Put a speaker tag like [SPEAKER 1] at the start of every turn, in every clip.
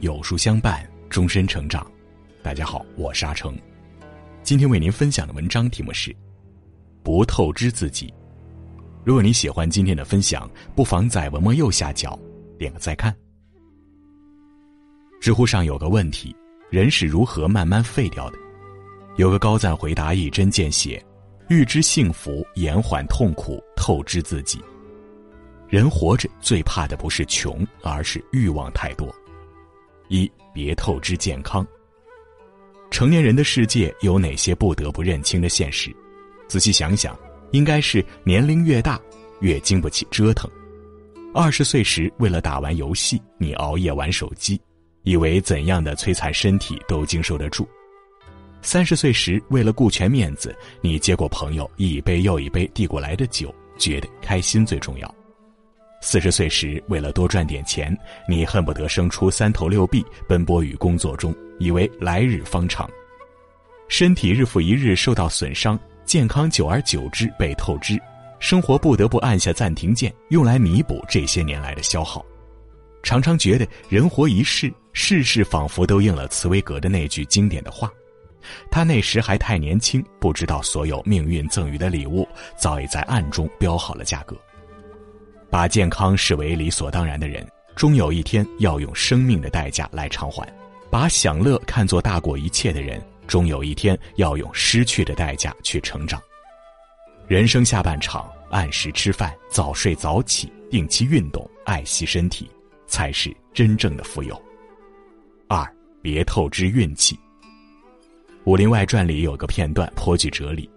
[SPEAKER 1] 有书相伴，终身成长。大家好，我是阿成。今天为您分享的文章题目是“不透支自己”。如果你喜欢今天的分享，不妨在文末右下角点个再看。知乎上有个问题：人是如何慢慢废掉的？有个高赞回答一针见血：预知幸福，延缓痛苦，透支自己。人活着最怕的不是穷，而是欲望太多。一别透支健康。成年人的世界有哪些不得不认清的现实？仔细想想，应该是年龄越大，越经不起折腾。二十岁时，为了打完游戏，你熬夜玩手机，以为怎样的摧残身体都经受得住；三十岁时，为了顾全面子，你接过朋友一杯又一杯递过来的酒，觉得开心最重要。四十岁时，为了多赚点钱，你恨不得生出三头六臂，奔波于工作中，以为来日方长。身体日复一日受到损伤，健康久而久之被透支，生活不得不按下暂停键，用来弥补这些年来的消耗。常常觉得人活一世，世事仿佛都应了茨威格的那句经典的话：他那时还太年轻，不知道所有命运赠予的礼物，早已在暗中标好了价格。把健康视为理所当然的人，终有一天要用生命的代价来偿还；把享乐看作大过一切的人，终有一天要用失去的代价去成长。人生下半场，按时吃饭，早睡早起，定期运动，爱惜身体，才是真正的富有。二，别透支运气。《武林外传》里有个片段颇具哲理：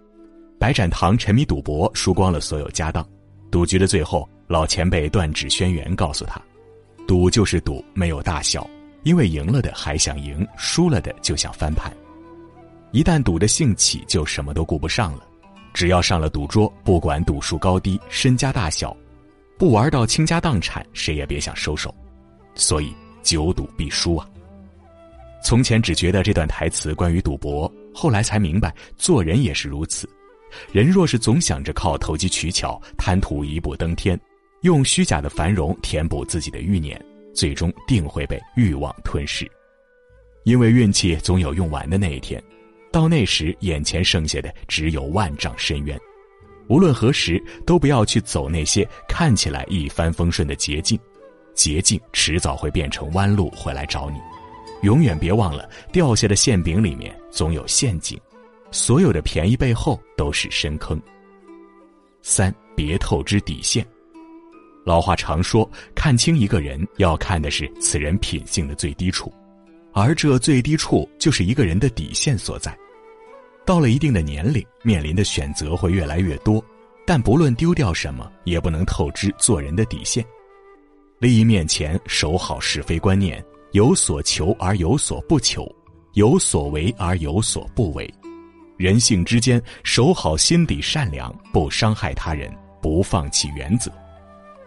[SPEAKER 1] 白展堂沉迷赌博，输光了所有家当，赌局的最后。老前辈断指轩辕告诉他：“赌就是赌，没有大小，因为赢了的还想赢，输了的就想翻盘。一旦赌的兴起，就什么都顾不上了。只要上了赌桌，不管赌术高低、身家大小，不玩到倾家荡产，谁也别想收手。所以久赌必输啊！从前只觉得这段台词关于赌博，后来才明白，做人也是如此。人若是总想着靠投机取巧、贪图一步登天，用虚假的繁荣填补自己的欲念，最终定会被欲望吞噬。因为运气总有用完的那一天，到那时，眼前剩下的只有万丈深渊。无论何时，都不要去走那些看起来一帆风顺的捷径，捷径迟早会变成弯路回来找你。永远别忘了，掉下的馅饼里面总有陷阱，所有的便宜背后都是深坑。三，别透支底线。老话常说，看清一个人要看的是此人品性的最低处，而这最低处就是一个人的底线所在。到了一定的年龄，面临的选择会越来越多，但不论丢掉什么，也不能透支做人的底线。利益面前，守好是非观念，有所求而有所不求，有所为而有所不为。人性之间，守好心底善良，不伤害他人，不放弃原则。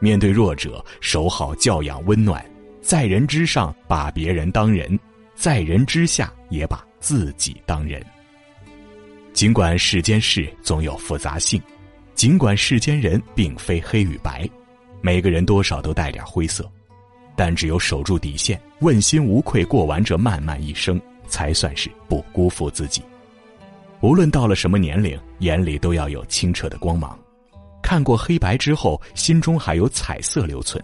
[SPEAKER 1] 面对弱者，守好教养温暖，在人之上把别人当人，在人之下也把自己当人。尽管世间事总有复杂性，尽管世间人并非黑与白，每个人多少都带点灰色，但只有守住底线，问心无愧过完这漫漫一生，才算是不辜负自己。无论到了什么年龄，眼里都要有清澈的光芒。看过黑白之后，心中还有彩色留存。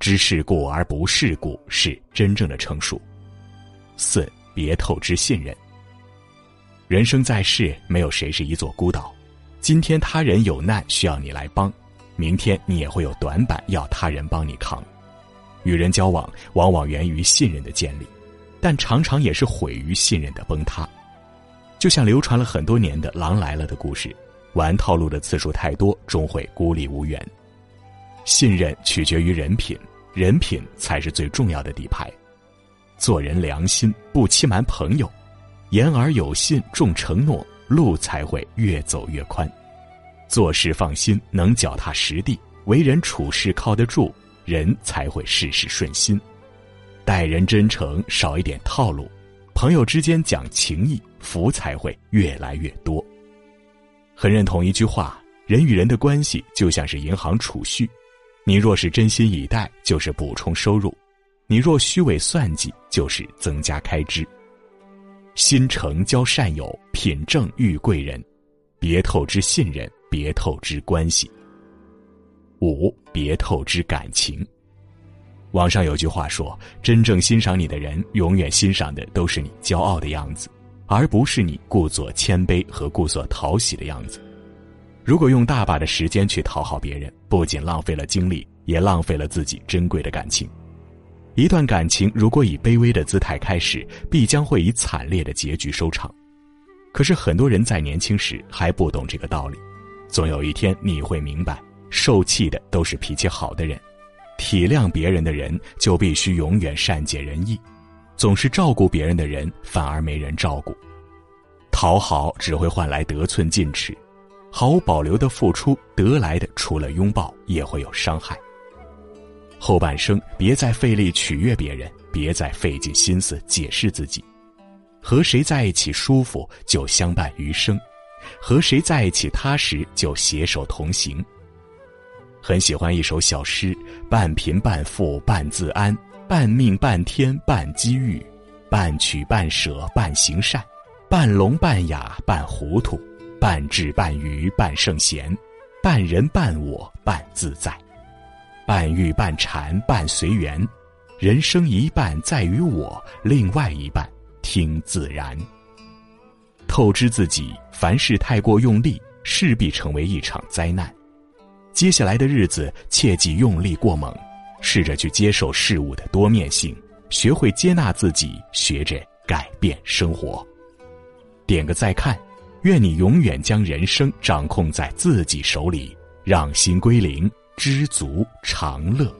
[SPEAKER 1] 知世故而不世故，是真正的成熟。四，别透支信任。人生在世，没有谁是一座孤岛。今天他人有难需要你来帮，明天你也会有短板要他人帮你扛。与人交往，往往源于信任的建立，但常常也是毁于信任的崩塌。就像流传了很多年的《狼来了》的故事。玩套路的次数太多，终会孤立无援。信任取决于人品，人品才是最重要的底牌。做人良心，不欺瞒朋友，言而有信，重承诺，路才会越走越宽。做事放心，能脚踏实地，为人处事靠得住，人才会事事顺心。待人真诚，少一点套路，朋友之间讲情义，福才会越来越多。很认同一句话：人与人的关系就像是银行储蓄，你若是真心以待，就是补充收入；你若虚伪算计，就是增加开支。心诚交善友，品正遇贵人，别透支信任，别透支关系。五，别透支感情。网上有句话说：“真正欣赏你的人，永远欣赏的都是你骄傲的样子，而不是你故作谦卑和故作讨喜的样子。”如果用大把的时间去讨好别人，不仅浪费了精力，也浪费了自己珍贵的感情。一段感情如果以卑微的姿态开始，必将会以惨烈的结局收场。可是很多人在年轻时还不懂这个道理，总有一天你会明白，受气的都是脾气好的人。体谅别人的人就必须永远善解人意，总是照顾别人的人反而没人照顾。讨好只会换来得寸进尺，毫无保留的付出得来的除了拥抱也会有伤害。后半生别再费力取悦别人，别再费尽心思解释自己。和谁在一起舒服就相伴余生，和谁在一起踏实就携手同行。很喜欢一首小诗：半贫半富半自安，半命半天半机遇，半取半舍半行善，半聋半哑半糊涂，半智半愚半圣贤，半人半我半自在，半欲半禅半随缘。人生一半在于我，另外一半听自然。透支自己，凡事太过用力，势必成为一场灾难。接下来的日子，切忌用力过猛，试着去接受事物的多面性，学会接纳自己，学着改变生活。点个再看，愿你永远将人生掌控在自己手里，让心归零，知足常乐。